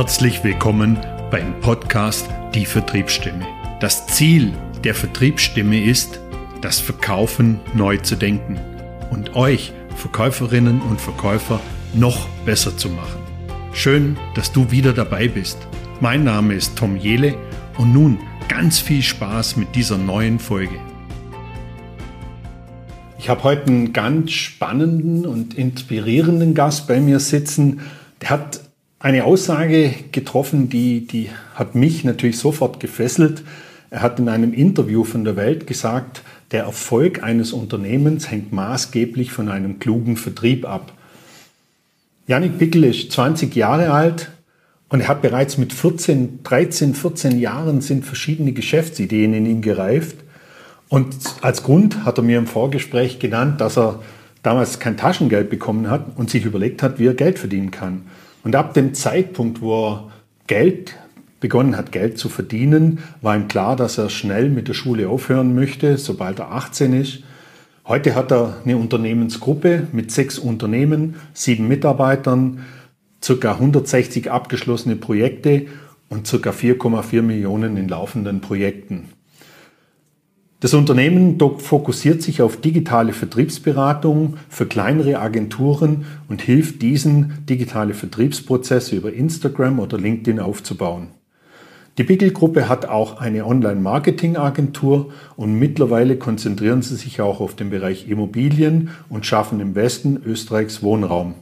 Herzlich willkommen beim Podcast Die Vertriebsstimme. Das Ziel der Vertriebsstimme ist, das Verkaufen neu zu denken und euch Verkäuferinnen und Verkäufer noch besser zu machen. Schön, dass du wieder dabei bist. Mein Name ist Tom Jele und nun ganz viel Spaß mit dieser neuen Folge. Ich habe heute einen ganz spannenden und inspirierenden Gast bei mir sitzen. Der hat eine Aussage getroffen, die, die hat mich natürlich sofort gefesselt. Er hat in einem Interview von der Welt gesagt, der Erfolg eines Unternehmens hängt maßgeblich von einem klugen Vertrieb ab. Janik Pickel ist 20 Jahre alt und er hat bereits mit 14, 13, 14 Jahren sind verschiedene Geschäftsideen in ihm gereift. Und als Grund hat er mir im Vorgespräch genannt, dass er damals kein Taschengeld bekommen hat und sich überlegt hat, wie er Geld verdienen kann. Und ab dem Zeitpunkt, wo er Geld begonnen hat, Geld zu verdienen, war ihm klar, dass er schnell mit der Schule aufhören möchte, sobald er 18 ist. Heute hat er eine Unternehmensgruppe mit sechs Unternehmen, sieben Mitarbeitern, ca. 160 abgeschlossene Projekte und ca. 4,4 Millionen in laufenden Projekten. Das Unternehmen fokussiert sich auf digitale Vertriebsberatung für kleinere Agenturen und hilft diesen, digitale Vertriebsprozesse über Instagram oder LinkedIn aufzubauen. Die Bickel-Gruppe hat auch eine Online-Marketing-Agentur und mittlerweile konzentrieren sie sich auch auf den Bereich Immobilien und schaffen im Westen Österreichs Wohnraum.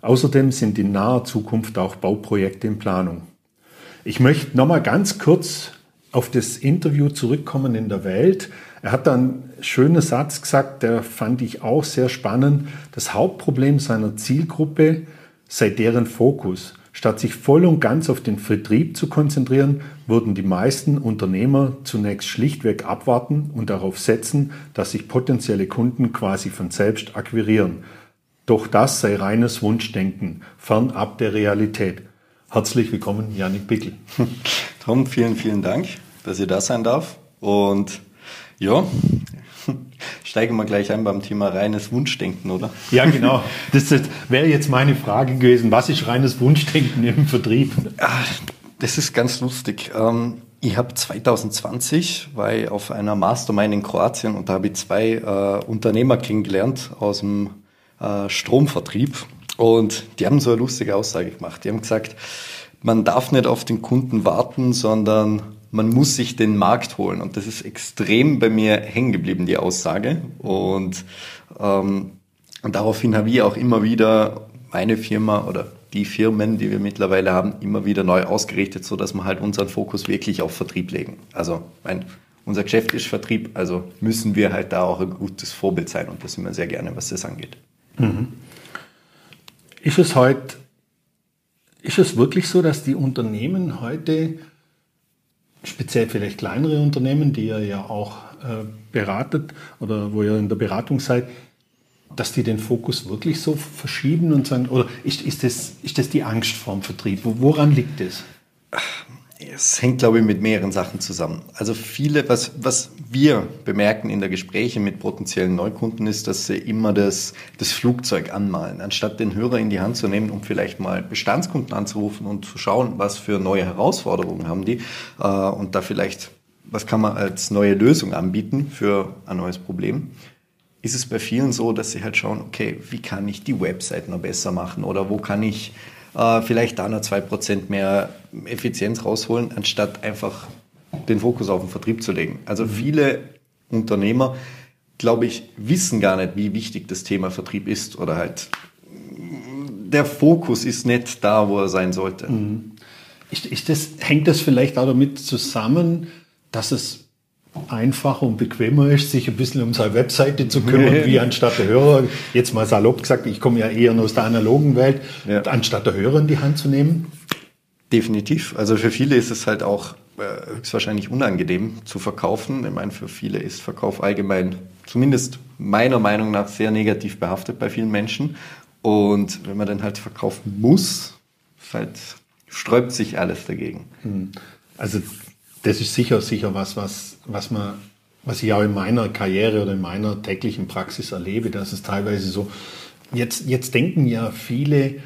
Außerdem sind in naher Zukunft auch Bauprojekte in Planung. Ich möchte nochmal ganz kurz auf das Interview zurückkommen in der Welt. Er hat dann einen schönen Satz gesagt, der fand ich auch sehr spannend. Das Hauptproblem seiner Zielgruppe sei deren Fokus. Statt sich voll und ganz auf den Vertrieb zu konzentrieren, würden die meisten Unternehmer zunächst schlichtweg abwarten und darauf setzen, dass sich potenzielle Kunden quasi von selbst akquirieren. Doch das sei reines Wunschdenken, fernab der Realität. Herzlich willkommen, Janik Bickel. Tom, vielen, vielen Dank, dass ich da sein darf. Und ja, steigen wir gleich ein beim Thema reines Wunschdenken, oder? Ja, genau. Das wäre jetzt meine Frage gewesen. Was ist reines Wunschdenken im Vertrieb? Ah, das ist ganz lustig. Ähm, ich habe 2020 war ich auf einer Mastermind in Kroatien und da habe ich zwei äh, Unternehmer kennengelernt aus dem äh, Stromvertrieb und die haben so eine lustige Aussage gemacht. Die haben gesagt, man darf nicht auf den Kunden warten, sondern man muss sich den Markt holen. Und das ist extrem bei mir hängen geblieben, die Aussage. Und, ähm, und daraufhin habe ich auch immer wieder meine Firma oder die Firmen, die wir mittlerweile haben, immer wieder neu ausgerichtet, so dass wir halt unseren Fokus wirklich auf Vertrieb legen. Also mein, unser Geschäft ist Vertrieb, also müssen wir halt da auch ein gutes Vorbild sein und das sind wir sehr gerne, was das angeht. Mhm. Ist es heute, ist es wirklich so, dass die Unternehmen heute, speziell vielleicht kleinere Unternehmen, die ihr ja auch äh, beratet oder wo ihr in der Beratung seid, dass die den Fokus wirklich so verschieben und sagen, oder ist, ist, das, ist das die Angst vorm Vertrieb? Woran liegt das? Es hängt, glaube ich, mit mehreren Sachen zusammen. Also viele, was, was wir bemerken in der Gespräche mit potenziellen Neukunden ist, dass sie immer das, das Flugzeug anmalen, anstatt den Hörer in die Hand zu nehmen, um vielleicht mal Bestandskunden anzurufen und zu schauen, was für neue Herausforderungen haben die äh, und da vielleicht, was kann man als neue Lösung anbieten für ein neues Problem ist es bei vielen so, dass sie halt schauen, okay, wie kann ich die Website noch besser machen oder wo kann ich äh, vielleicht da noch zwei Prozent mehr Effizienz rausholen, anstatt einfach den Fokus auf den Vertrieb zu legen. Also mhm. viele Unternehmer, glaube ich, wissen gar nicht, wie wichtig das Thema Vertrieb ist oder halt der Fokus ist nicht da, wo er sein sollte. Mhm. Ist, ist das, hängt das vielleicht auch damit zusammen, dass es einfacher und bequemer ist, sich ein bisschen um seine Webseite zu kümmern, wie anstatt der Hörer, jetzt mal salopp gesagt, ich komme ja eher aus der analogen Welt, ja. anstatt der Hörer in die Hand zu nehmen? Definitiv. Also für viele ist es halt auch äh, höchstwahrscheinlich unangenehm zu verkaufen. Ich meine, für viele ist Verkauf allgemein, zumindest meiner Meinung nach, sehr negativ behaftet bei vielen Menschen. Und wenn man dann halt verkaufen muss, halt sträubt sich alles dagegen. Hm. Also das ist sicher, sicher was, was, was man, was ich auch in meiner Karriere oder in meiner täglichen Praxis erlebe, dass es teilweise so, jetzt, jetzt denken ja viele,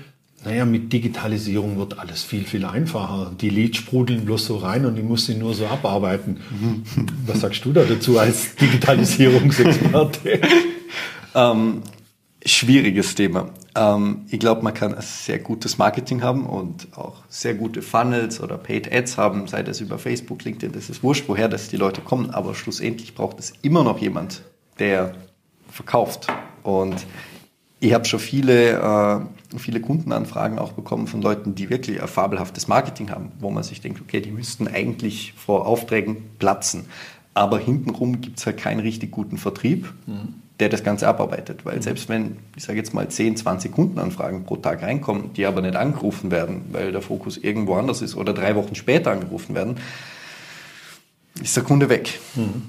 naja, mit Digitalisierung wird alles viel, viel einfacher. Die Leads sprudeln bloß so rein und ich muss sie nur so abarbeiten. Was sagst du da dazu als Digitalisierungsexperte? ähm, schwieriges Thema. Ähm, ich glaube, man kann ein sehr gutes Marketing haben und auch sehr gute Funnels oder Paid Ads haben, sei das über Facebook, LinkedIn, das ist wurscht, woher das die Leute kommen, aber schlussendlich braucht es immer noch jemand, der verkauft. Und ich habe schon viele, äh, viele Kundenanfragen auch bekommen von Leuten, die wirklich ein fabelhaftes Marketing haben, wo man sich denkt, okay, die müssten eigentlich vor Aufträgen platzen. Aber hintenrum gibt es halt keinen richtig guten Vertrieb, mhm. Der das Ganze abarbeitet. Weil mhm. selbst wenn, ich sage jetzt mal, 10, 20 Kundenanfragen pro Tag reinkommen, die aber nicht angerufen werden, weil der Fokus irgendwo anders ist oder drei Wochen später angerufen werden, ist der Kunde weg. Mhm.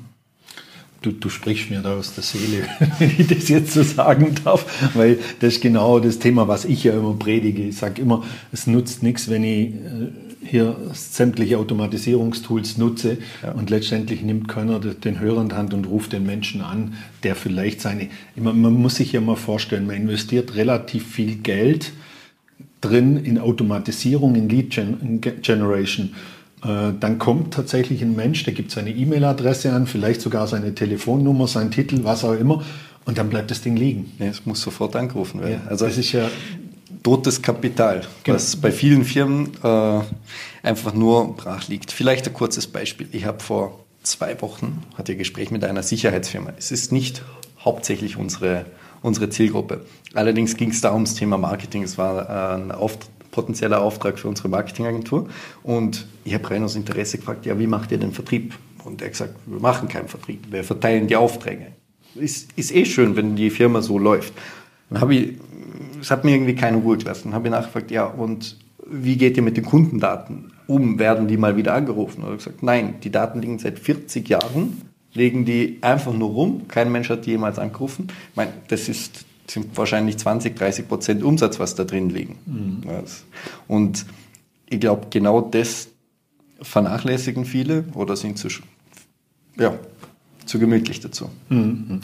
Du, du sprichst mir da aus der Seele, wenn ich das jetzt so sagen darf, weil das ist genau das Thema, was ich ja immer predige. Ich sage immer, es nutzt nichts, wenn ich äh, hier sämtliche Automatisierungstools nutze ja. und letztendlich nimmt keiner den Hörer in die Hand und ruft den Menschen an, der vielleicht seine, man muss sich ja mal vorstellen, man investiert relativ viel Geld drin in Automatisierung, in Lead Generation äh, dann kommt tatsächlich ein Mensch, der gibt seine E-Mail-Adresse an, vielleicht sogar seine Telefonnummer, seinen Titel, was auch immer, und dann bleibt das Ding liegen. Ja, es muss sofort angerufen werden. Ja, also das ist ja totes Kapital, genau. was bei vielen Firmen äh, einfach nur brach liegt. Vielleicht ein kurzes Beispiel. Ich habe vor zwei Wochen hatte ein Gespräch mit einer Sicherheitsfirma. Es ist nicht hauptsächlich unsere, unsere Zielgruppe. Allerdings ging es da ums Thema Marketing. Es war äh, ein Auftrag potenzieller Auftrag für unsere Marketingagentur. Und ich habe rein aus Interesse gefragt, ja, wie macht ihr den Vertrieb? Und er hat gesagt, wir machen keinen Vertrieb, wir verteilen die Aufträge. Ist, ist eh schön, wenn die Firma so läuft. Dann habe ich, es hat mir irgendwie keine Ruhe gelassen. Dann habe ich nachgefragt, ja, und wie geht ihr mit den Kundendaten um? Werden die mal wieder angerufen? Und er hat gesagt, nein, die Daten liegen seit 40 Jahren, legen die einfach nur rum. Kein Mensch hat die jemals angerufen. Ich meine, das ist sind wahrscheinlich 20, 30 Prozent Umsatz, was da drin liegen. Mhm. Und ich glaube, genau das vernachlässigen viele oder sind zu, ja, zu gemütlich dazu. Mhm.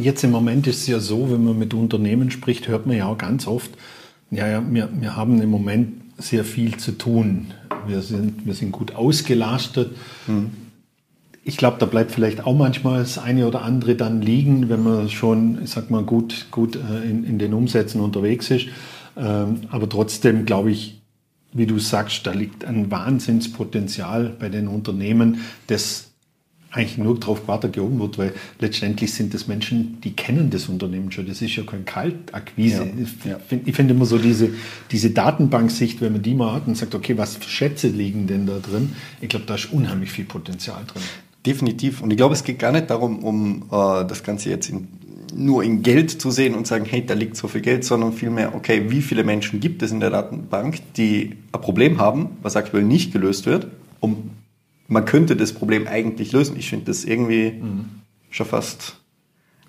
Jetzt im Moment ist es ja so, wenn man mit Unternehmen spricht, hört man ja auch ganz oft, ja, ja, wir, wir haben im Moment sehr viel zu tun. Wir sind, wir sind gut ausgelastet. Mhm ich glaube, da bleibt vielleicht auch manchmal das eine oder andere dann liegen, wenn man schon, ich sag mal, gut, gut äh, in, in den Umsätzen unterwegs ist. Ähm, aber trotzdem glaube ich, wie du sagst, da liegt ein Wahnsinnspotenzial bei den Unternehmen, das eigentlich nur darauf weitergehoben wird, weil letztendlich sind das Menschen, die kennen das Unternehmen schon. Das ist ja kein Kaltakquise. Ja, ja. Ich finde find immer so diese, diese Datenbanksicht, wenn man die mal hat und sagt, okay, was für Schätze liegen denn da drin? Ich glaube, da ist unheimlich viel Potenzial drin. Definitiv. Und ich glaube, es geht gar nicht darum, um äh, das Ganze jetzt in, nur in Geld zu sehen und sagen, hey, da liegt so viel Geld, sondern vielmehr, okay, wie viele Menschen gibt es in der Datenbank, die ein Problem haben, was aktuell nicht gelöst wird, um man könnte das Problem eigentlich lösen. Ich finde das irgendwie mhm. schon fast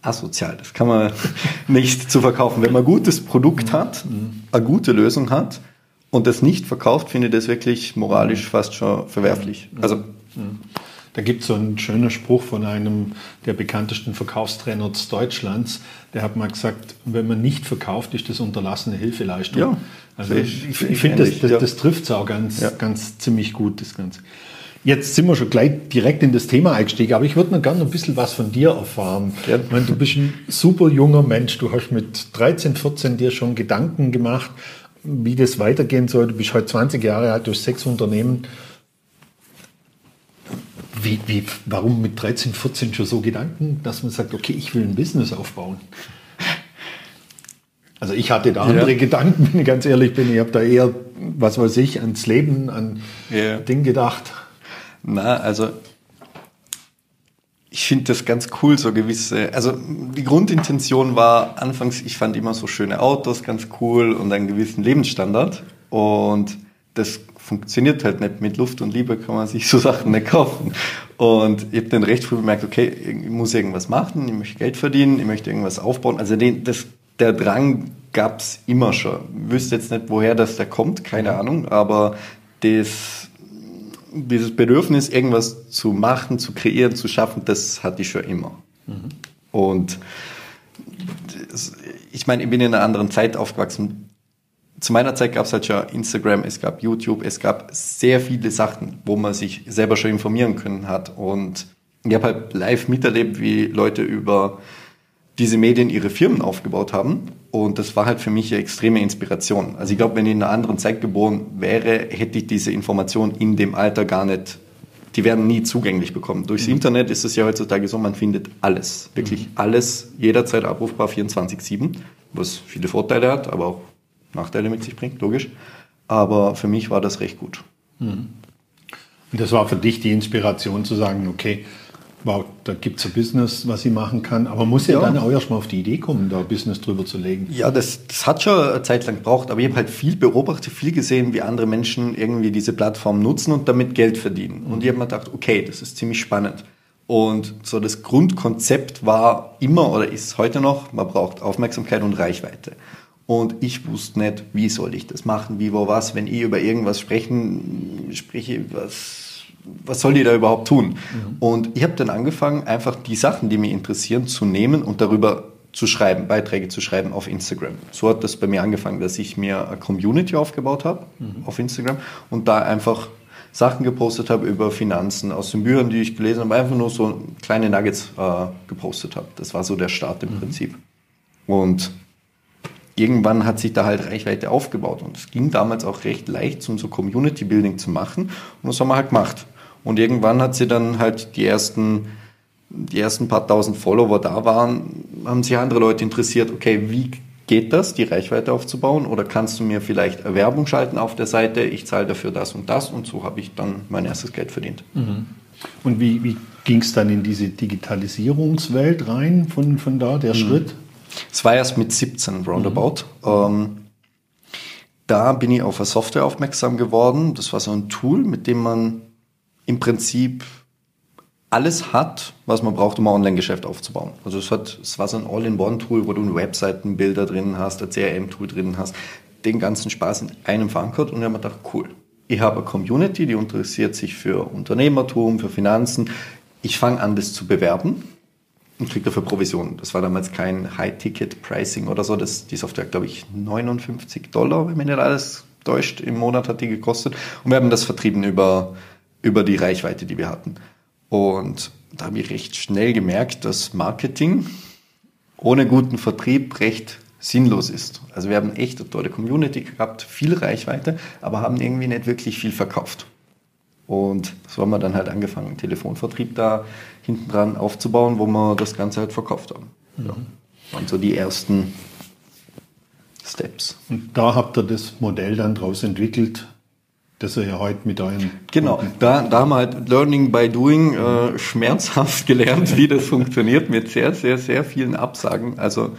asozial. Das kann man nicht zu verkaufen. Wenn man ein gutes Produkt mhm. hat, mhm. eine gute Lösung hat und das nicht verkauft, finde ich das wirklich moralisch fast schon verwerflich. Mhm. Also mhm. Da gibt es so einen schönen Spruch von einem der bekanntesten Verkaufstrainer Deutschlands. Der hat mal gesagt, wenn man nicht verkauft, ist das unterlassene Hilfeleistung. Ja, also ich, ich, ich finde, das, das, ja. das trifft es auch ganz, ja. ganz ziemlich gut, das Ganze. Jetzt sind wir schon gleich direkt in das Thema eingestiegen, aber ich würde noch gerne ein bisschen was von dir erfahren. Ja. Ich meine, du bist ein super junger Mensch. Du hast mit 13, 14 dir schon Gedanken gemacht, wie das weitergehen soll. Du bist heute 20 Jahre alt, du hast sechs Unternehmen wie, wie, warum mit 13, 14 schon so Gedanken, dass man sagt, okay, ich will ein Business aufbauen? Also ich hatte da andere ja. Gedanken, wenn ich ganz ehrlich bin. Ich habe da eher, was weiß ich, ans Leben, an ja. Ding gedacht. Na, also ich finde das ganz cool, so gewisse, also die Grundintention war anfangs, ich fand immer so schöne Autos ganz cool und einen gewissen Lebensstandard und das funktioniert halt nicht. Mit Luft und Liebe kann man sich so Sachen nicht kaufen. Und ich habe dann recht früh bemerkt, okay, ich muss irgendwas machen, ich möchte Geld verdienen, ich möchte irgendwas aufbauen. Also den, das, der Drang gab es immer schon. Ich wüsste jetzt nicht, woher das da kommt, keine Ahnung, aber das, dieses Bedürfnis, irgendwas zu machen, zu kreieren, zu schaffen, das hatte ich schon immer. Mhm. Und ich meine, ich bin in einer anderen Zeit aufgewachsen zu meiner Zeit gab es halt schon Instagram, es gab YouTube, es gab sehr viele Sachen, wo man sich selber schon informieren können hat. Und ich habe halt live miterlebt, wie Leute über diese Medien ihre Firmen aufgebaut haben. Und das war halt für mich eine extreme Inspiration. Also ich glaube, wenn ich in einer anderen Zeit geboren wäre, hätte ich diese Information in dem Alter gar nicht, die werden nie zugänglich bekommen. Durchs mhm. Internet ist es ja heutzutage so, man findet alles, wirklich mhm. alles, jederzeit abrufbar 24-7, was viele Vorteile hat, aber auch Nachteile mit sich bringt, logisch. Aber für mich war das recht gut. Mhm. Und das war für dich die Inspiration zu sagen, okay, wow, da gibt es ein Business, was ich machen kann. Aber muss ja, ja dann auch erstmal auf die Idee kommen, da ein Business drüber zu legen. Ja, das, das hat schon eine Zeit lang gebraucht, aber ich habe halt viel beobachtet, viel gesehen, wie andere Menschen irgendwie diese Plattform nutzen und damit Geld verdienen. Und ich habe mir gedacht, okay, das ist ziemlich spannend. Und so das Grundkonzept war immer oder ist heute noch, man braucht Aufmerksamkeit und Reichweite. Und ich wusste nicht, wie soll ich das machen, wie, wo, was, wenn ich über irgendwas sprechen, spreche, was was soll die da überhaupt tun? Mhm. Und ich habe dann angefangen, einfach die Sachen, die mich interessieren, zu nehmen und darüber zu schreiben, Beiträge zu schreiben auf Instagram. So hat das bei mir angefangen, dass ich mir eine Community aufgebaut habe mhm. auf Instagram und da einfach Sachen gepostet habe über Finanzen aus den Büchern, die ich gelesen habe, einfach nur so kleine Nuggets äh, gepostet habe. Das war so der Start im mhm. Prinzip. Und irgendwann hat sich da halt Reichweite aufgebaut und es ging damals auch recht leicht, um so Community Building zu machen und das haben wir halt gemacht. Und irgendwann hat sie dann halt die ersten, die ersten paar tausend Follower da waren, haben sich andere Leute interessiert, okay, wie geht das, die Reichweite aufzubauen? Oder kannst du mir vielleicht Werbung schalten auf der Seite? Ich zahle dafür das und das und so habe ich dann mein erstes Geld verdient. Mhm. Und wie, wie ging es dann in diese Digitalisierungswelt rein von, von da, der mhm. Schritt? Es war erst mit 17 roundabout. Mhm. Ähm, da bin ich auf eine Software aufmerksam geworden. Das war so ein Tool, mit dem man im Prinzip alles hat, was man braucht, um ein Online-Geschäft aufzubauen. Also es, hat, es war so ein All-in-One-Tool, wo du Webseitenbilder drin hast, ein CRM-Tool drin hast, den ganzen Spaß in einem verankert und ich habe mir gedacht, cool. Ich habe eine Community, die interessiert sich für Unternehmertum, für Finanzen. Ich fange an, das zu bewerben und kriege dafür Provision. Das war damals kein High-Ticket-Pricing oder so. Das, die Software, glaube ich, 59 Dollar, wenn mich nicht alles täuscht, im Monat hat die gekostet. Und wir haben das vertrieben über über die Reichweite, die wir hatten. Und da habe ich recht schnell gemerkt, dass Marketing ohne guten Vertrieb recht sinnlos ist. Also wir haben echt eine tolle Community gehabt, viel Reichweite, aber haben irgendwie nicht wirklich viel verkauft. Und so haben wir dann halt angefangen, einen Telefonvertrieb da hinten dran aufzubauen, wo wir das Ganze halt verkauft haben. Mhm. Ja. waren so die ersten Steps. Und da habt ihr das Modell dann daraus entwickelt, das ihr ja heute mit euren. Genau, da, da haben wir halt Learning by Doing äh, schmerzhaft gelernt, wie das funktioniert, mit sehr, sehr, sehr vielen Absagen. Also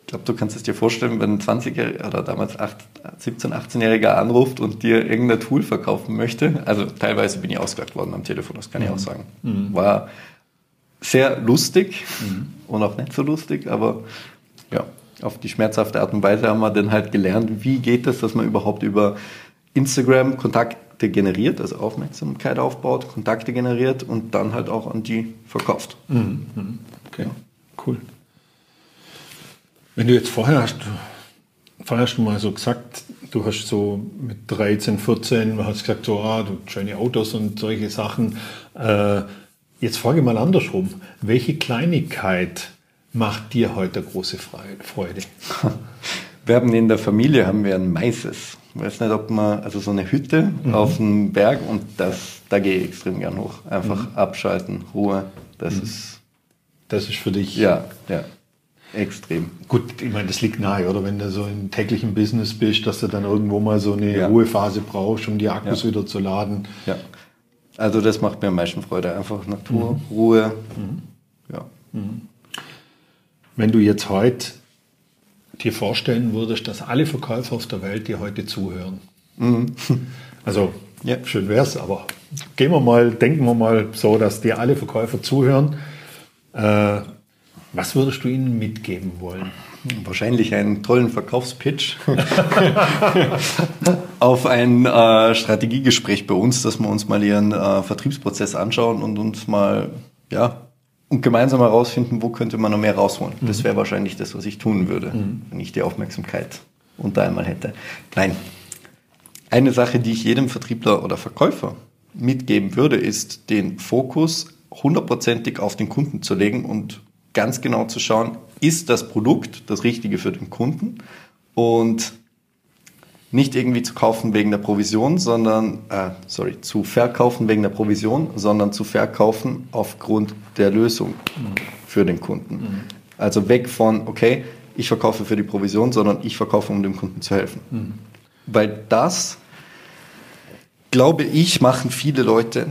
ich glaube, du kannst es dir vorstellen, wenn ein 20-Jähriger oder damals 8, 17-, 18-Jähriger anruft und dir irgendein Tool verkaufen möchte. Also teilweise bin ich ausgelacht worden am Telefon, das kann mhm. ich auch sagen. Mhm. War sehr lustig mhm. und auch nicht so lustig, aber ja, auf die schmerzhafte Art und Weise haben wir dann halt gelernt, wie geht es, dass man überhaupt über Instagram Kontakte generiert, also Aufmerksamkeit aufbaut, Kontakte generiert und dann halt auch an die verkauft. Mhm. mhm. Okay, ja. cool. Wenn du jetzt vorher hast, vorher du mal so gesagt, du hast so mit 13, 14, hast gesagt, so, ah, du schöne Autos und solche Sachen. Äh, jetzt frage ich mal andersrum. Welche Kleinigkeit macht dir heute große Freude? Wir haben in der Familie haben wir ein Maises. Weiß nicht, ob man, also so eine Hütte mhm. auf dem Berg und das, da gehe ich extrem gern hoch. Einfach mhm. abschalten, Ruhe. Das mhm. ist. Das ist für dich. Ja, ja. Extrem. Gut, ich meine, das liegt nahe, oder? Wenn du so im täglichen Business bist, dass du dann irgendwo mal so eine ja. Ruhephase brauchst, um die Akkus ja. wieder zu laden. Ja. Also das macht mir am meisten Freude. Einfach Natur, mhm. Ruhe. Mhm. Ja. Mhm. Wenn du jetzt heute dir vorstellen würdest, dass alle Verkäufer auf der Welt dir heute zuhören. Mhm. Also ja. schön es, aber gehen wir mal, denken wir mal so, dass dir alle Verkäufer zuhören. Äh, was würdest du ihnen mitgeben wollen? Wahrscheinlich einen tollen Verkaufspitch auf ein äh, Strategiegespräch bei uns, dass wir uns mal ihren äh, Vertriebsprozess anschauen und uns mal ja, und gemeinsam herausfinden, wo könnte man noch mehr rausholen. Mhm. Das wäre wahrscheinlich das, was ich tun würde, mhm. wenn ich die Aufmerksamkeit unter einmal hätte. Nein. Eine Sache, die ich jedem Vertriebler oder Verkäufer mitgeben würde, ist den Fokus hundertprozentig auf den Kunden zu legen und ganz genau zu schauen, ist das Produkt das Richtige für den Kunden und nicht irgendwie zu kaufen wegen der Provision, sondern, äh, sorry, zu verkaufen wegen der Provision, sondern zu verkaufen aufgrund der Lösung für den Kunden. Mhm. Also weg von, okay, ich verkaufe für die Provision, sondern ich verkaufe, um dem Kunden zu helfen. Mhm. Weil das, glaube ich, machen viele Leute,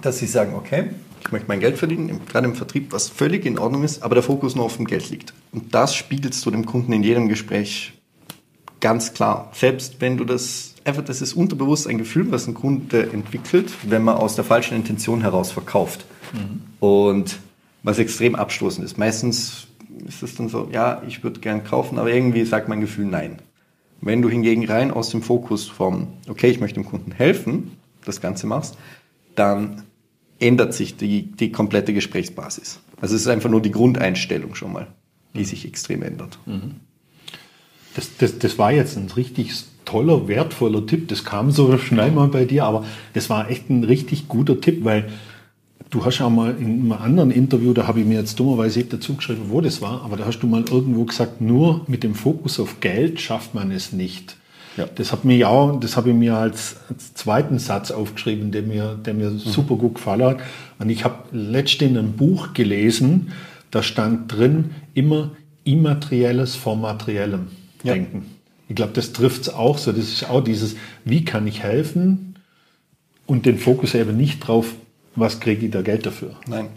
dass sie sagen, okay, ich möchte mein Geld verdienen, gerade im Vertrieb, was völlig in Ordnung ist, aber der Fokus nur auf dem Geld liegt. Und das spiegelst du dem Kunden in jedem Gespräch ganz klar. Selbst wenn du das, einfach, das ist unterbewusst ein Gefühl, was ein Kunde entwickelt, wenn man aus der falschen Intention heraus verkauft. Mhm. Und was extrem abstoßend ist. Meistens ist es dann so, ja, ich würde gern kaufen, aber irgendwie sagt mein Gefühl nein. Wenn du hingegen rein aus dem Fokus vom, okay, ich möchte dem Kunden helfen, das Ganze machst, dann ändert sich die, die komplette Gesprächsbasis. Also es ist einfach nur die Grundeinstellung schon mal, die sich extrem ändert. Mhm. Das, das, das war jetzt ein richtig toller, wertvoller Tipp. Das kam so schnell mal bei dir, aber das war echt ein richtig guter Tipp, weil du hast ja mal in einem anderen Interview, da habe ich mir jetzt dummerweise nicht dazu geschrieben, wo das war, aber da hast du mal irgendwo gesagt, nur mit dem Fokus auf Geld schafft man es nicht. Ja. Das hat mir auch, das habe ich mir als, als, zweiten Satz aufgeschrieben, der mir, der mir mhm. super gut gefallen hat. Und ich habe letztens in einem Buch gelesen, da stand drin immer Immaterielles vor Materiellem ja. denken. Ich glaube, das trifft es auch so. Das ist auch dieses, wie kann ich helfen und den Fokus eben nicht drauf, was kriege ich da Geld dafür. Nein.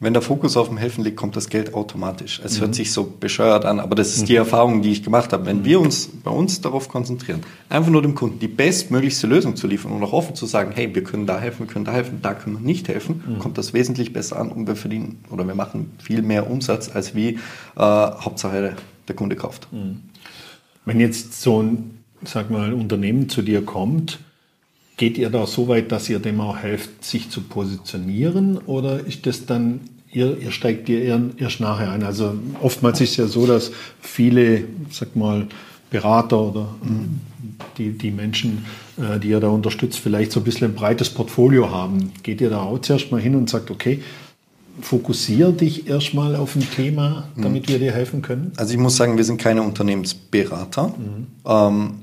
Wenn der Fokus auf dem Helfen liegt, kommt das Geld automatisch. Es mhm. hört sich so bescheuert an, aber das ist mhm. die Erfahrung, die ich gemacht habe. Wenn mhm. wir uns bei uns darauf konzentrieren, einfach nur dem Kunden die bestmöglichste Lösung zu liefern und auch offen zu sagen, hey, wir können da helfen, wir können da helfen, da können wir nicht helfen, mhm. kommt das wesentlich besser an und wir verdienen oder wir machen viel mehr Umsatz, als wie äh, Hauptsache der Kunde kauft. Wenn jetzt so ein, sag mal, Unternehmen zu dir kommt, geht ihr da so weit, dass ihr dem auch helft, sich zu positionieren oder ist das dann, ihr, ihr steigt ihr erst nachher ein? Also oftmals ist es ja so, dass viele, sag mal, Berater oder die, die Menschen, äh, die ihr da unterstützt, vielleicht so ein bisschen ein breites Portfolio haben. Geht ihr da auch zuerst mal hin und sagt, okay, fokussiere dich erstmal auf ein Thema, damit mhm. wir dir helfen können? Also ich muss sagen, wir sind keine Unternehmensberater. Mhm. Ähm,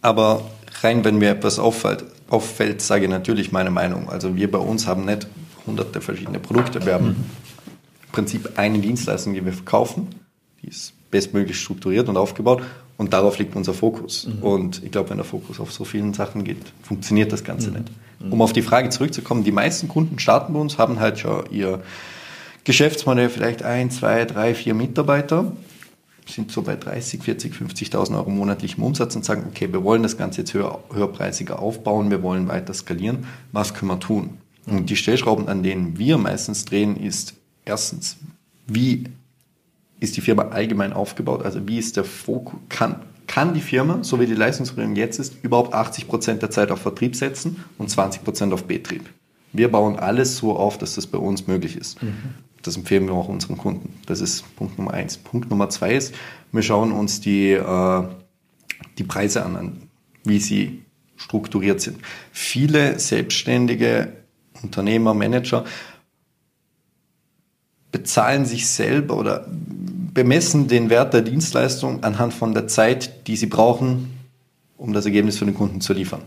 aber rein, wenn mir etwas auffällt, auffällt, sage ich natürlich meine Meinung. Also wir bei uns haben nicht hunderte verschiedene Produkte. Wir haben mhm. im Prinzip eine Dienstleistung, die wir verkaufen. Die ist bestmöglich strukturiert und aufgebaut. Und darauf liegt unser Fokus. Mhm. Und ich glaube, wenn der Fokus auf so vielen Sachen geht, funktioniert das Ganze mhm. nicht. Um auf die Frage zurückzukommen, die meisten Kunden starten bei uns, haben halt schon ihr Geschäftsmodell, vielleicht ein, zwei, drei, vier Mitarbeiter, sind so bei 30, 40, 50.000 Euro monatlichem Umsatz und sagen, okay, wir wollen das Ganze jetzt höher, höherpreisiger aufbauen, wir wollen weiter skalieren, was können wir tun? Und die Stellschrauben, an denen wir meistens drehen, ist erstens, wie ist die Firma allgemein aufgebaut? Also wie ist der Fokus? Kann, kann die Firma, so wie die Leistungsbringung jetzt ist, überhaupt 80 Prozent der Zeit auf Vertrieb setzen und 20 Prozent auf Betrieb? Wir bauen alles so auf, dass das bei uns möglich ist. Mhm. Das empfehlen wir auch unseren Kunden. Das ist Punkt Nummer eins. Punkt Nummer zwei ist, wir schauen uns die, äh, die Preise an, wie sie strukturiert sind. Viele selbstständige Unternehmer, Manager bezahlen sich selber oder bemessen den Wert der Dienstleistung anhand von der Zeit, die sie brauchen, um das Ergebnis für den Kunden zu liefern.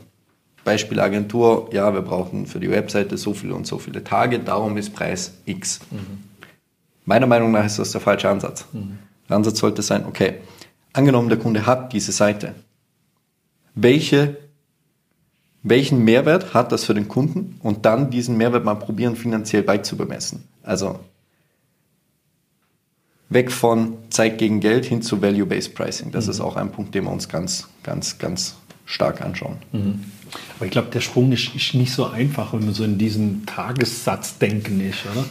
Beispiel Agentur, ja, wir brauchen für die Webseite so viele und so viele Tage, darum ist Preis X. Mhm. Meiner Meinung nach ist das der falsche Ansatz. Mhm. Der Ansatz sollte sein, okay, angenommen der Kunde hat diese Seite, welche, welchen Mehrwert hat das für den Kunden und dann diesen Mehrwert mal probieren finanziell beizubemessen. Also weg von Zeit gegen Geld hin zu Value-Based Pricing. Das mhm. ist auch ein Punkt, den wir uns ganz, ganz, ganz stark anschauen. Mhm. Aber ich glaube, der Sprung ist, ist, nicht so einfach, wenn man so in diesem Tagessatzdenken ist, oder?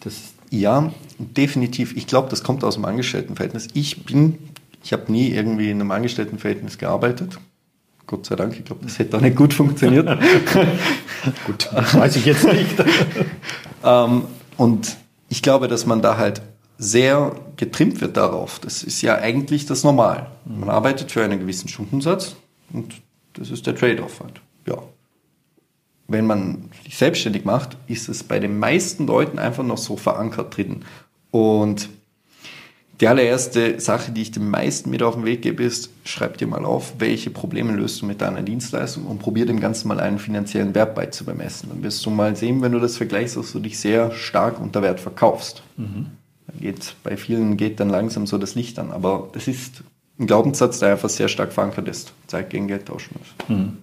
Das ja, definitiv. Ich glaube, das kommt aus dem Angestelltenverhältnis. Ich bin, ich habe nie irgendwie in einem Angestelltenverhältnis gearbeitet. Gott sei Dank, ich glaube, das hätte auch nicht gut funktioniert. gut, das weiß ich jetzt nicht. ähm, und ich glaube, dass man da halt sehr getrimmt wird darauf. Das ist ja eigentlich das Normal. Man arbeitet für einen gewissen Stundensatz und das ist der Trade-off halt. Ja. Wenn man sich selbstständig macht, ist es bei den meisten Leuten einfach noch so verankert drin. Und die allererste Sache, die ich den meisten mit auf den Weg gebe, ist, schreib dir mal auf, welche Probleme löst du mit deiner Dienstleistung und probier dem Ganzen mal einen finanziellen Wert beizubemessen. Dann wirst du mal sehen, wenn du das vergleichst, dass du dich sehr stark unter Wert verkaufst. Mhm. Geht, bei vielen geht dann langsam so das Licht an, aber das ist ein Glaubenssatz, der einfach sehr stark verankert ist. Zeit gegen Geld tauschen muss. Mhm.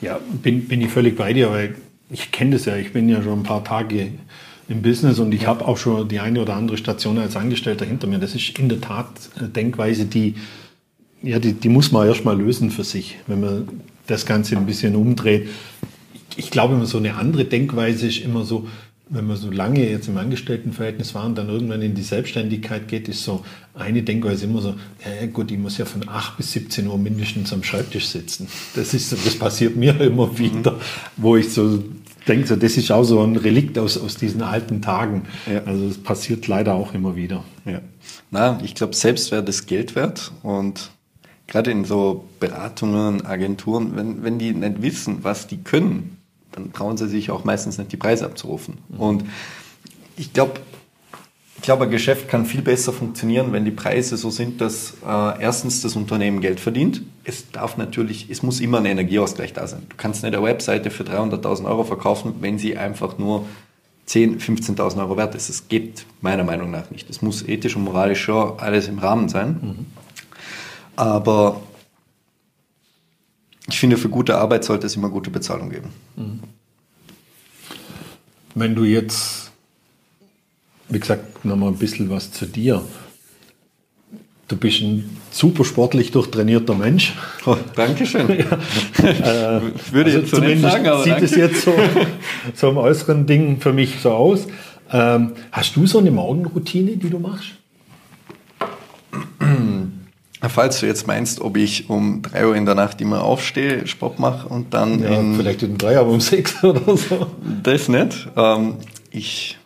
Ja, bin, bin ich völlig bei dir, weil ich kenne das ja, ich bin ja schon ein paar Tage im Business und ich habe auch schon die eine oder andere Station als Angestellter hinter mir. Das ist in der Tat eine Denkweise, die, ja, die, die muss man erstmal lösen für sich, wenn man das Ganze ein bisschen umdreht. Ich glaube, immer so eine andere Denkweise ist immer so, wenn man so lange jetzt im Angestelltenverhältnis war und dann irgendwann in die Selbstständigkeit geht, ist so eine Denkweise immer so, ja gut, ich muss ja von 8 bis 17 Uhr mindestens am Schreibtisch sitzen. Das ist, das passiert mir immer wieder, wo ich so denke, so, das ist auch so ein Relikt aus, aus diesen alten Tagen. Ja. Also das passiert leider auch immer wieder. Ja. Na, ich glaube, Selbstwert ist Geld wert und gerade in so Beratungen, Agenturen, wenn, wenn die nicht wissen, was die können, dann trauen sie sich auch meistens nicht die Preise abzurufen. Mhm. Und ich glaube, ich glaube, ein Geschäft kann viel besser funktionieren, wenn die Preise so sind, dass äh, erstens das Unternehmen Geld verdient. Es darf natürlich, es muss immer ein Energieausgleich da sein. Du kannst nicht eine Webseite für 300.000 Euro verkaufen, wenn sie einfach nur 10.000, 15.000 Euro wert ist. Das geht meiner Meinung nach nicht. Es muss ethisch und moralisch schon alles im Rahmen sein. Mhm. Aber ich finde, für gute Arbeit sollte es immer gute Bezahlung geben. Mhm. Wenn du jetzt wie gesagt, nochmal ein bisschen was zu dir. Du bist ein super sportlich durchtrainierter Mensch. Oh, Dankeschön. ja. äh, Würde also jetzt so nicht sagen, aber sieht danke. es jetzt so, so im äußeren Ding für mich so aus. Ähm, hast du so eine Morgenroutine, die du machst? Falls du jetzt meinst, ob ich um 3 Uhr in der Nacht immer aufstehe, Sport mache und dann. Ja, vielleicht um 3, aber um 6 oder so. Das nicht. Ähm, ich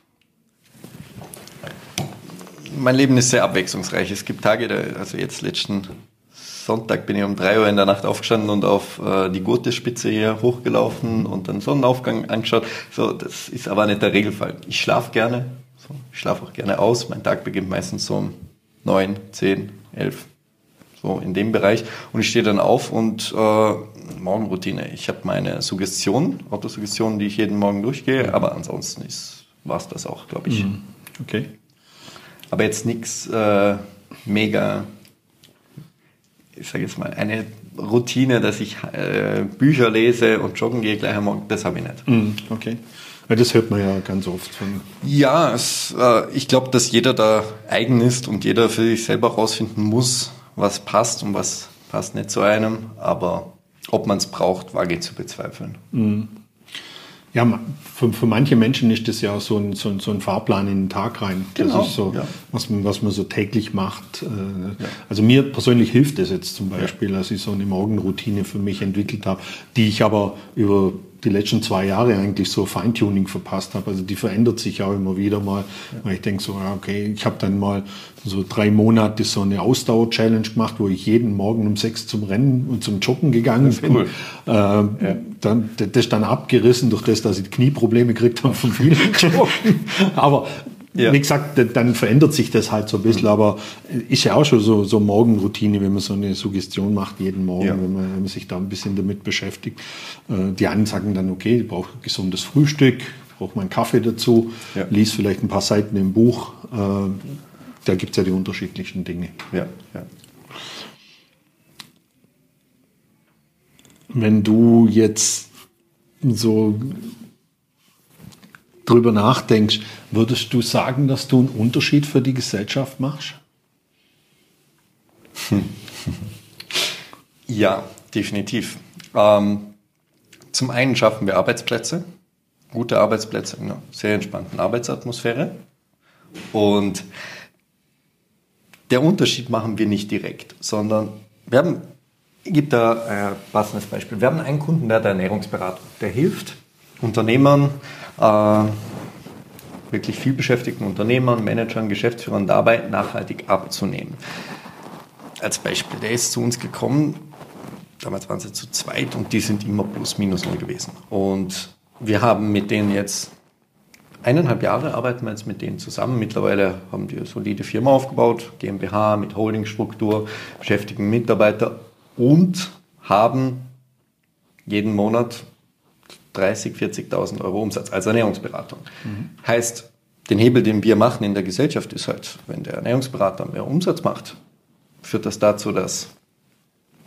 mein Leben ist sehr abwechslungsreich. Es gibt Tage, also jetzt letzten Sonntag bin ich um drei Uhr in der Nacht aufgestanden und auf äh, die Gurtespitze hier hochgelaufen und dann Sonnenaufgang angeschaut. So, das ist aber nicht der Regelfall. Ich schlafe gerne, so, ich schlafe auch gerne aus. Mein Tag beginnt meistens so um neun, zehn, elf, so in dem Bereich. Und ich stehe dann auf und äh, Morgenroutine. Ich habe meine Suggestion, Autosuggestion, die ich jeden Morgen durchgehe, aber ansonsten war es das auch, glaube ich. Mhm. Okay aber jetzt nichts äh, mega, ich sage jetzt mal, eine Routine, dass ich äh, Bücher lese und joggen gehe gleich am Morgen, das habe ich nicht. Mm, okay. Weil das hört man ja ganz oft von. Ja, es, äh, ich glaube, dass jeder da eigen ist und jeder für sich selber herausfinden muss, was passt und was passt nicht zu einem. Aber ob man es braucht, wage ich zu bezweifeln. Mm. Ja, für, für manche Menschen ist das ja so ein, so ein, so ein Fahrplan in den Tag rein. Genau, das ist so, ja. was, man, was man so täglich macht. Äh, ja. Also mir persönlich hilft das jetzt zum Beispiel, ja. dass ich so eine Morgenroutine für mich entwickelt habe, die ich aber über die letzten zwei Jahre eigentlich so Feintuning verpasst habe. Also die verändert sich auch immer wieder mal, weil ich denke so, okay, ich habe dann mal so drei Monate so eine Ausdauer-Challenge gemacht, wo ich jeden Morgen um sechs zum Rennen und zum Joggen gegangen bin. Cool. Äh, ja. dann, das ist dann abgerissen durch das, dass ich Knieprobleme gekriegt habe von vielen Joggen. Aber ja. Wie gesagt, dann verändert sich das halt so ein bisschen, aber ist ja auch schon so, so Morgenroutine, wenn man so eine Suggestion macht jeden Morgen, ja. wenn, man, wenn, man, sich da ein bisschen damit beschäftigt. Äh, die einen sagen dann, okay, ich brauche gesundes Frühstück, brauche meinen Kaffee dazu, ja. lies vielleicht ein paar Seiten im Buch. Äh, da gibt es ja die unterschiedlichen Dinge. Ja, ja. Wenn du jetzt so drüber nachdenkst, würdest du sagen, dass du einen Unterschied für die Gesellschaft machst? Ja, definitiv. Ähm, zum einen schaffen wir Arbeitsplätze, gute Arbeitsplätze in einer sehr entspannten Arbeitsatmosphäre. Und der Unterschied machen wir nicht direkt, sondern wir haben, ich gebe da ein passendes Beispiel. Wir haben einen Kunden, der hat Ernährungsberatung, der hilft Unternehmern, äh, wirklich viel beschäftigten Unternehmern, Managern, Geschäftsführern dabei, nachhaltig abzunehmen. Als Beispiel, der ist zu uns gekommen, damals waren sie zu zweit und die sind immer plus minus null gewesen. Und wir haben mit denen jetzt eineinhalb Jahre arbeiten wir jetzt mit denen zusammen. Mittlerweile haben die eine solide Firma aufgebaut, GmbH mit Holdingstruktur, beschäftigen Mitarbeiter und haben jeden Monat 30, 40.000 Euro Umsatz als Ernährungsberatung. Mhm. Heißt, den Hebel, den wir machen in der Gesellschaft, ist halt, wenn der Ernährungsberater mehr Umsatz macht, führt das dazu, dass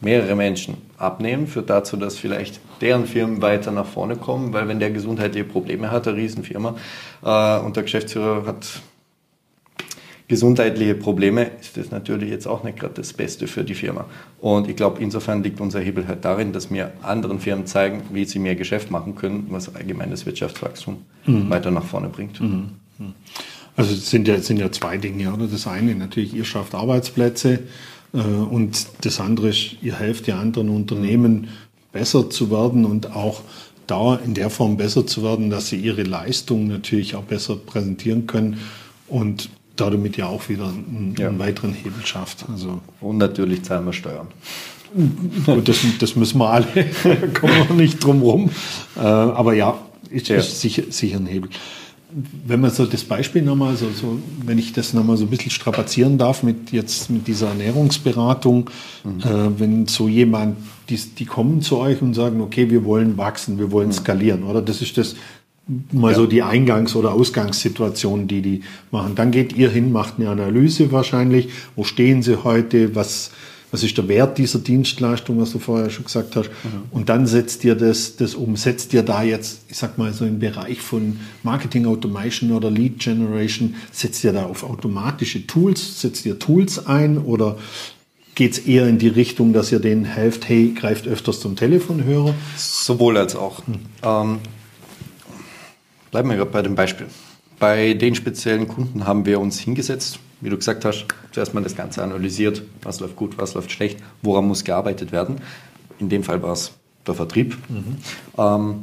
mehrere Menschen abnehmen, führt dazu, dass vielleicht deren Firmen weiter nach vorne kommen, weil wenn der gesundheitliche Probleme hat, eine Riesenfirma, äh, und der Geschäftsführer hat gesundheitliche Probleme, ist das natürlich jetzt auch nicht gerade das Beste für die Firma. Und ich glaube, insofern liegt unser Hebel halt darin, dass wir anderen Firmen zeigen, wie sie mehr Geschäft machen können, was allgemeines Wirtschaftswachstum mhm. weiter nach vorne bringt. Mhm. mhm. Also es sind ja, sind ja zwei Dinge. Oder? Das eine natürlich, ihr schafft Arbeitsplätze äh, und das andere ist, ihr helft ja anderen Unternehmen besser zu werden und auch da in der Form besser zu werden, dass sie ihre Leistung natürlich auch besser präsentieren können. Und damit ja auch wieder einen, ja. einen weiteren Hebel schafft. Also Und natürlich zahlen wir Steuern. Gut, das, das müssen wir alle, kommen wir nicht drum rum. Äh, aber ja, ist, ja. ist sicher, sicher ein Hebel. Wenn man so das Beispiel nochmal, so, so, wenn ich das nochmal so ein bisschen strapazieren darf mit jetzt mit dieser Ernährungsberatung, mhm. äh, wenn so jemand, die, die kommen zu euch und sagen, okay, wir wollen wachsen, wir wollen mhm. skalieren, oder? Das ist das, mal ja. so die Eingangs- oder Ausgangssituation, die die machen. Dann geht ihr hin, macht eine Analyse wahrscheinlich. Wo stehen sie heute? Was, was ist der Wert dieser Dienstleistung, was du vorher schon gesagt hast? Mhm. Und dann setzt ihr das, das um. Setzt ihr da jetzt, ich sag mal so im Bereich von Marketing Automation oder Lead Generation, setzt ihr da auf automatische Tools? Setzt ihr Tools ein oder geht es eher in die Richtung, dass ihr denen helft, hey, greift öfters zum Telefonhörer? Sowohl als auch. Mhm. Ähm, Bleiben wir gerade bei dem Beispiel. Bei den speziellen Kunden haben wir uns hingesetzt, wie du gesagt hast, zuerst mal das Ganze analysiert, was läuft gut, was läuft schlecht, woran muss gearbeitet werden. In dem Fall war es der Vertrieb. Mhm. Ähm,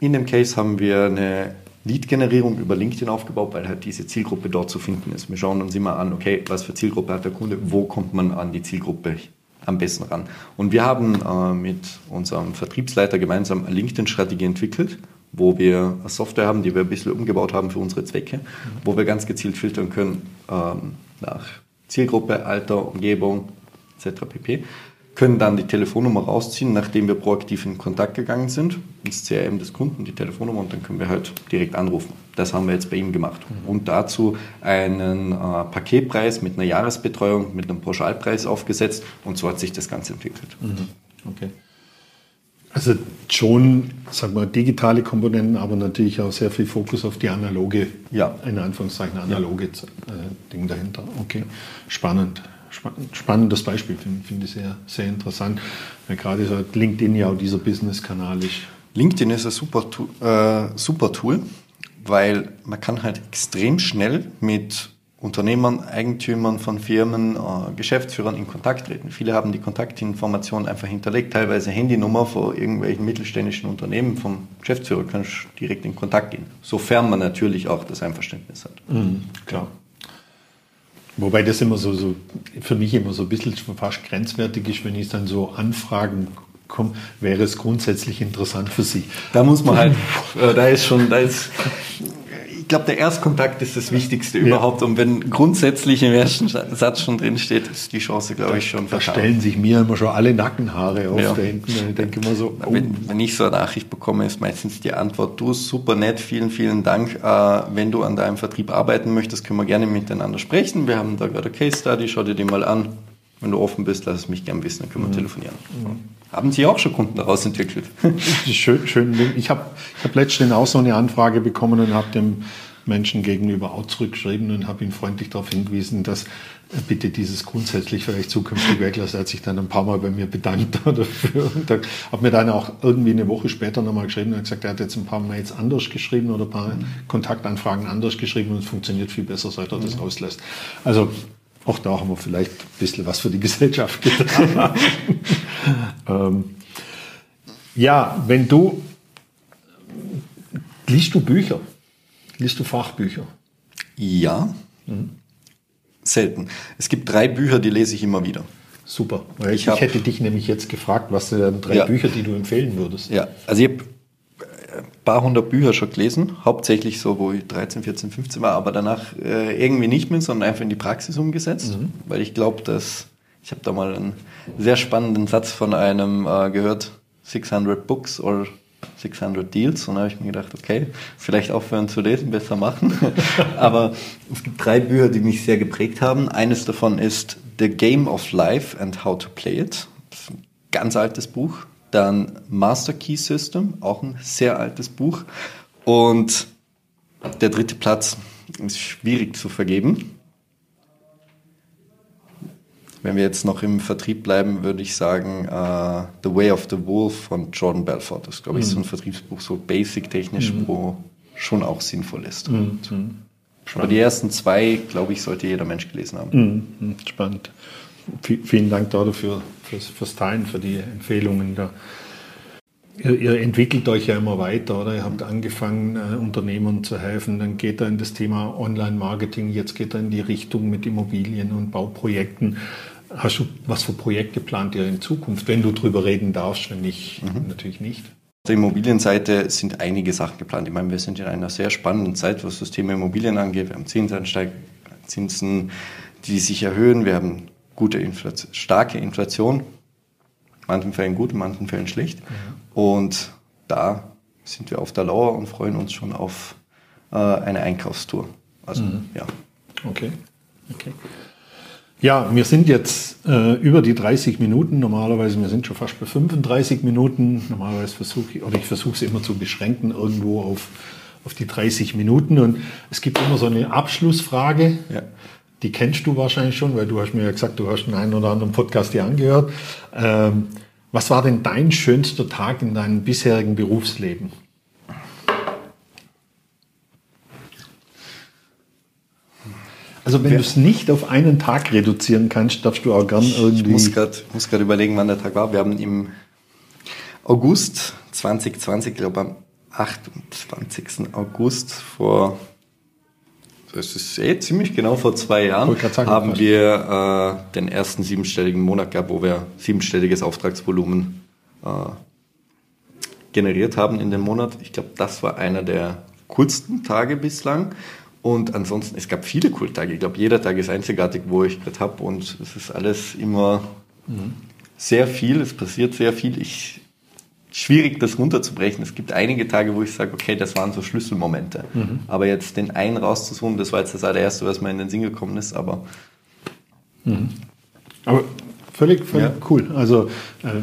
in dem Case haben wir eine Lead-Generierung über LinkedIn aufgebaut, weil halt diese Zielgruppe dort zu finden ist. Wir schauen uns immer an, okay, was für Zielgruppe hat der Kunde, wo kommt man an die Zielgruppe am besten ran. Und wir haben äh, mit unserem Vertriebsleiter gemeinsam eine LinkedIn-Strategie entwickelt wo wir eine Software haben, die wir ein bisschen umgebaut haben für unsere Zwecke, wo wir ganz gezielt filtern können ähm, nach Zielgruppe, Alter, Umgebung etc. pp. Können dann die Telefonnummer rausziehen, nachdem wir proaktiv in Kontakt gegangen sind, ins CRM des Kunden, die Telefonnummer und dann können wir halt direkt anrufen. Das haben wir jetzt bei ihm gemacht. Mhm. Und dazu einen äh, Paketpreis mit einer Jahresbetreuung, mit einem Pauschalpreis aufgesetzt und so hat sich das Ganze entwickelt. Mhm. Okay. Also schon, sag mal, digitale Komponenten, aber natürlich auch sehr viel Fokus auf die analoge, ja. in Anführungszeichen analoge ja. äh, Ding dahinter. Okay, spannend. Spannendes Beispiel, finde find ich sehr, sehr interessant. Weil gerade so LinkedIn ja auch dieser Business-Kanal ist. LinkedIn ist ein super, äh, super Tool, weil man kann halt extrem schnell mit Unternehmern, Eigentümern von Firmen, äh, Geschäftsführern in Kontakt treten. Viele haben die Kontaktinformationen einfach hinterlegt, teilweise Handynummer von irgendwelchen mittelständischen Unternehmen. Vom Geschäftsführer kannst direkt in Kontakt gehen, sofern man natürlich auch das Einverständnis hat. Mhm, klar. Wobei das immer so, so, für mich immer so ein bisschen fast grenzwertig ist, wenn ich dann so Anfragen komme, wäre es grundsätzlich interessant für Sie. Da muss man halt, äh, da ist schon, da ist, ich glaube, der Erstkontakt ist das Wichtigste ja. überhaupt. Und wenn grundsätzlich im ersten Satz schon drin steht, ist die Chance, glaube ich, schon vertan. Da stellen sich mir immer schon alle Nackenhaare auf ja. da hinten. Ich denke immer so, oh. wenn, wenn, ich so eine Nachricht bekomme, ist meistens die Antwort, du, super nett, vielen, vielen Dank. Äh, wenn du an deinem Vertrieb arbeiten möchtest, können wir gerne miteinander sprechen. Wir haben da gerade eine Case Study, schau dir die mal an. Wenn du offen bist, lass es mich gern wissen, dann können wir mhm. telefonieren. Mhm. Haben Sie auch schon Kunden daraus entwickelt? schön, schön. Ich habe ich hab letztens auch so eine Anfrage bekommen und habe dem Menschen gegenüber auch zurückgeschrieben und habe ihn freundlich darauf hingewiesen, dass er bitte dieses grundsätzlich vielleicht zukünftig weglässt. Er hat sich dann ein paar Mal bei mir bedankt dafür und hat mir dann auch irgendwie eine Woche später nochmal geschrieben und gesagt, er hat jetzt ein paar Mails anders geschrieben oder ein paar mhm. Kontaktanfragen anders geschrieben und es funktioniert viel besser, seit er das mhm. rauslässt. Also auch da haben wir vielleicht ein bisschen was für die Gesellschaft getan. ähm, ja, wenn du, liest du Bücher? Liest du Fachbücher? Ja. Mhm. Selten. Es gibt drei Bücher, die lese ich immer wieder. Super. Ich, ich hätte dich nämlich jetzt gefragt, was sind drei ja. Bücher, die du empfehlen würdest. Ja, also ich habe paar hundert Bücher schon gelesen, hauptsächlich so, wo ich 13, 14, 15 war, aber danach äh, irgendwie nicht mehr, sondern einfach in die Praxis umgesetzt, mhm. weil ich glaube, dass ich habe da mal einen sehr spannenden Satz von einem äh, gehört, 600 Books or 600 Deals und da habe ich mir gedacht, okay, vielleicht aufhören zu lesen, besser machen. Aber es gibt drei Bücher, die mich sehr geprägt haben. Eines davon ist The Game of Life and How to Play It. Das ist ein ganz altes Buch. Dann Master Key System, auch ein sehr altes Buch. Und der dritte Platz ist schwierig zu vergeben. Wenn wir jetzt noch im Vertrieb bleiben, würde ich sagen uh, The Way of the Wolf von Jordan Belfort. Das ist, glaube ich, mhm. so ein Vertriebsbuch, so basic-technisch, mhm. wo schon auch sinnvoll ist. Mhm. Aber die ersten zwei, glaube ich, sollte jeder Mensch gelesen haben. Mhm. Mhm. Spannend. V vielen Dank dafür, fürs, fürs Teilen, für die Empfehlungen. Da. Ihr, ihr, entwickelt euch ja immer weiter, oder? Ihr habt angefangen, äh, Unternehmern zu helfen, dann geht er in das Thema Online-Marketing, jetzt geht er in die Richtung mit Immobilien und Bauprojekten. Hast du was für Projekte plant ihr in Zukunft, wenn du drüber reden darfst, wenn nicht, mhm. natürlich nicht? Auf der Immobilienseite sind einige Sachen geplant. Ich meine, wir sind in einer sehr spannenden Zeit, was das Thema Immobilien angeht. Wir haben Zinsansteig, Zinsen, die sich erhöhen. Wir haben gute Inflation, starke Inflation. In manchen Fällen gut, in manchen Fällen schlecht. Mhm. Und da sind wir auf der Lauer und freuen uns schon auf äh, eine Einkaufstour. Also, mhm. ja. Okay. okay. Ja, wir sind jetzt äh, über die 30 Minuten. Normalerweise, wir sind schon fast bei 35 Minuten. Normalerweise versuche ich, oder ich versuche es immer zu beschränken, irgendwo auf, auf die 30 Minuten. Und es gibt immer so eine Abschlussfrage. Ja. Die kennst du wahrscheinlich schon, weil du hast mir ja gesagt, du hast einen oder anderen Podcast hier angehört. Ähm, was war denn dein schönster Tag in deinem bisherigen Berufsleben? Also wenn du es nicht auf einen Tag reduzieren kannst, darfst du auch gern irgendwie... Ich muss gerade überlegen, wann der Tag war. Wir haben im August 2020, ich glaube am 28. August vor, das ist eh ziemlich genau vor zwei Jahren, sagen, haben wir äh, den ersten siebenstelligen Monat gehabt, wo wir siebenstelliges Auftragsvolumen äh, generiert haben in dem Monat. Ich glaube, das war einer der coolsten Tage bislang. Und ansonsten, es gab viele Kulttage. Ich glaube, jeder Tag ist einzigartig, wo ich gerade habe. Und es ist alles immer mhm. sehr viel. Es passiert sehr viel. Ich, schwierig, das runterzubrechen. Es gibt einige Tage, wo ich sage, okay, das waren so Schlüsselmomente. Mhm. Aber jetzt den einen rauszusuchen, das war jetzt das allererste, was mir in den Sinn gekommen ist. Aber, mhm. aber völlig, völlig ja. cool. Also äh,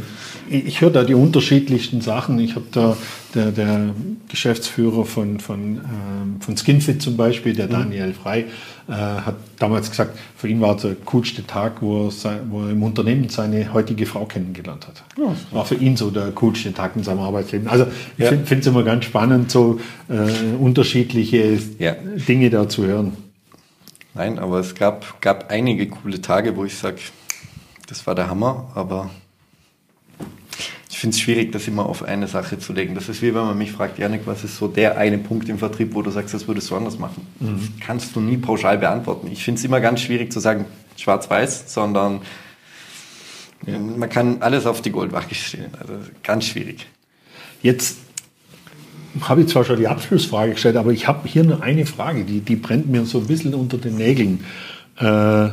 ich höre da die unterschiedlichsten Sachen. Ich habe da der, der, Geschäftsführer von, von, ähm, von Skinfit zum Beispiel, der mhm. Daniel Frei, äh, hat damals gesagt, für ihn war der coolste Tag, wo er, sein, wo er im Unternehmen seine heutige Frau kennengelernt hat. Ja, war für ihn so der coolste Tag in seinem Arbeitsleben. Also ich ja. finde es immer ganz spannend, so äh, unterschiedliche ja. Dinge da zu hören. Nein, aber es gab, gab einige coole Tage, wo ich sage, das war der Hammer, aber ich finde es schwierig, das immer auf eine Sache zu legen. Das ist wie wenn man mich fragt, Janik, was ist so der eine Punkt im Vertrieb, wo du sagst, das würdest du anders machen? Mhm. Das kannst du nie pauschal beantworten. Ich finde es immer ganz schwierig zu sagen, schwarz-weiß, sondern ja. man kann alles auf die Goldwaage stellen. Also ganz schwierig. Jetzt habe ich zwar schon die Abschlussfrage gestellt, aber ich habe hier nur eine Frage, die, die brennt mir so ein bisschen unter den Nägeln. Äh,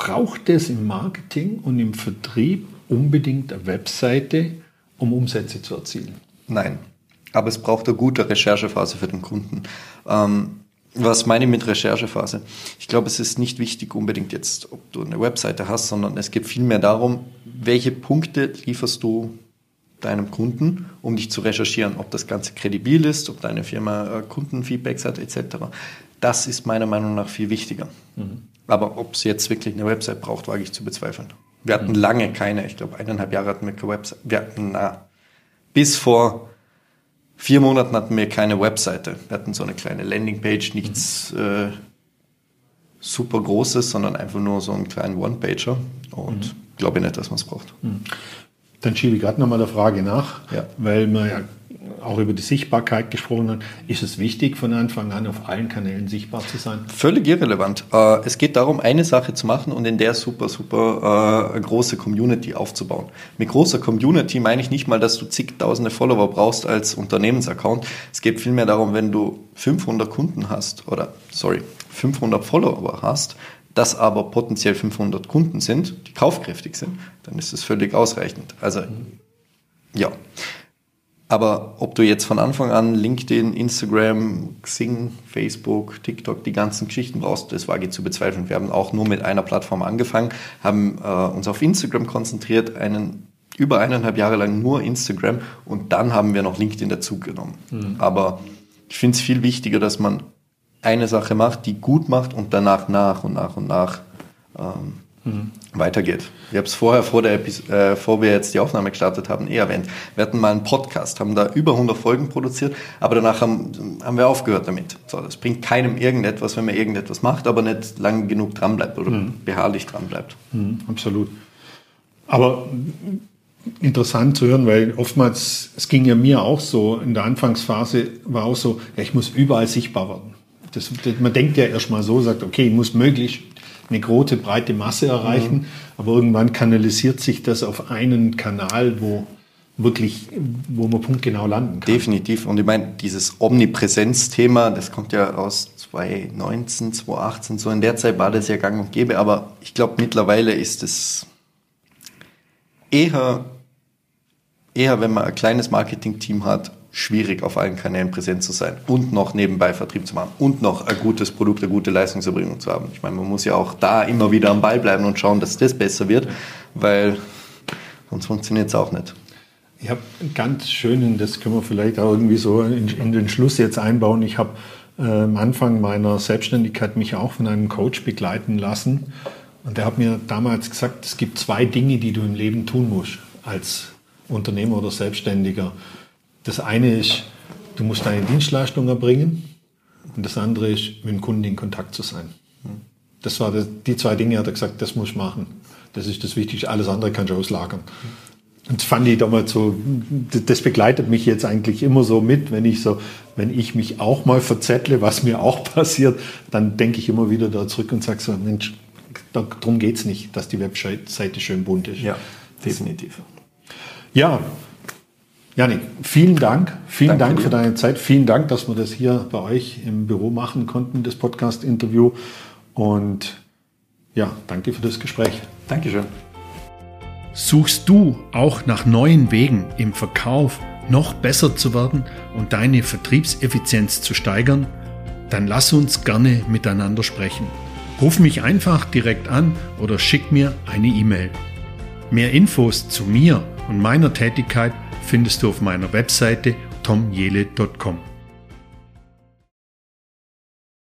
braucht es im Marketing und im Vertrieb unbedingt eine Webseite, um Umsätze zu erzielen? Nein, aber es braucht eine gute Recherchephase für den Kunden. Ähm, was meine ich mit Recherchephase? Ich glaube, es ist nicht wichtig unbedingt jetzt, ob du eine Webseite hast, sondern es geht vielmehr darum, welche Punkte lieferst du deinem Kunden, um dich zu recherchieren, ob das Ganze kredibil ist, ob deine Firma äh, Kundenfeedbacks hat etc. Das ist meiner Meinung nach viel wichtiger. Mhm. Aber ob es jetzt wirklich eine Website braucht, wage ich zu bezweifeln. Wir hatten mhm. lange keine, ich glaube eineinhalb Jahre hatten wir keine Website. Wir hatten, na, bis vor vier Monaten hatten wir keine Webseite. Wir hatten so eine kleine Landingpage, nichts mhm. äh, super Großes, sondern einfach nur so einen kleinen One-Pager. Und mhm. glaube nicht, dass man es braucht. Dann schiebe ich gerade nochmal der Frage nach, Ja. weil wir ja auch über die Sichtbarkeit gesprochen haben. Ist es wichtig, von Anfang an auf allen Kanälen sichtbar zu sein? Völlig irrelevant. Äh, Es geht darum, eine Sache zu machen und in der super, super äh, große Community aufzubauen. Mit großer Community meine ich nicht mal, dass du zigtausende Follower brauchst als Unternehmensaccount. Es geht vielmehr darum, wenn du 500 Kunden hast oder, sorry, 500 Follower hast, das aber potenziell 500 Kunden sind, die kaufkräftig sind, dann ist es völlig ausreichend. Also, ja. Aber ob du jetzt von Anfang an LinkedIn, Instagram, Xing, Facebook, TikTok, die ganzen Geschichten brauchst, das wage ich zu bezweifeln. Wir haben auch nur mit einer Plattform angefangen, haben äh, uns auf Instagram konzentriert, einen über eineinhalb Jahre lang nur Instagram und dann haben wir noch LinkedIn dazugenommen. Aber ich finde es viel wichtiger, dass man eine Sache macht, die gut macht und danach nach und nach und nach ähm, weitergeht. Ich habe es vorher, vor, der Epis äh, vor wir jetzt die Aufnahme gestartet haben, eh erwähnt. Wir hatten mal einen Podcast, haben da über 100 Folgen produziert, aber danach haben, haben wir aufgehört damit. So, das bringt keinem irgendetwas, wenn man irgendetwas macht, aber nicht lang genug dran bleibt oder beharrlich dran bleibt. Mhm, absolut. Aber interessant zu hören, weil oftmals, es ging ja mir auch so, in der Anfangsphase war auch so, ja, ich muss überall sichtbar werden. Das, man denkt ja erstmal so, sagt, okay, ich muss möglichst eine große, breite Masse erreichen, aber irgendwann kanalisiert sich das auf einen Kanal, wo wirklich, wo man punktgenau landen kann. Definitiv. Und ich meine, dieses Omnipräsenz-Thema, das kommt ja aus 2019, 2018, so in der Zeit war das ja gang und gäbe, aber ich glaube, mittlerweile ist es eher, eher, wenn man ein kleines Marketing-Team hat, schwierig auf allen Kanälen präsent zu sein und noch nebenbei Vertrieb zu machen und noch ein gutes Produkt, eine gute Leistungserbringung zu haben. Ich meine, man muss ja auch da immer wieder am Ball bleiben und schauen, dass das besser wird, weil sonst funktioniert es auch nicht. Ich habe einen ganz schönen, das können wir vielleicht auch irgendwie so in, in den Schluss jetzt einbauen. Ich habe äh, am Anfang meiner Selbstständigkeit mich auch von einem Coach begleiten lassen. Und der hat mir damals gesagt, es gibt zwei Dinge, die du im Leben tun musst als Unternehmer oder Selbstständiger. Das eine ist, du musst deine Dienstleistung erbringen. Und das andere ist, mit dem Kunden in Kontakt zu sein. Das war das, die zwei Dinge, hat er gesagt, das musst du machen. Das ist das Wichtigste. Alles andere kannst du auslagern. Und das fand ich damals so, das begleitet mich jetzt eigentlich immer so mit, wenn ich so, wenn ich mich auch mal verzettle, was mir auch passiert, dann denke ich immer wieder da zurück und sage so, Mensch, darum geht's nicht, dass die Webseite schön bunt ist. Ja, definitiv. Ja, Janik, vielen Dank. Vielen Danke Dank dir. für deine Zeit. Vielen Dank, dass wir das hier bei euch im Büro machen konnten, das Podcast-Interview. Und ja, danke für das Gespräch. Dankeschön. Suchst du auch nach neuen Wegen im Verkauf noch besser zu werden und deine Vertriebseffizienz zu steigern? Dann lass uns gerne miteinander sprechen. Ruf mich einfach direkt an oder schick mir eine E-Mail. Mehr Infos zu mir und meiner Tätigkeit findest du auf meiner Webseite tomjele.com.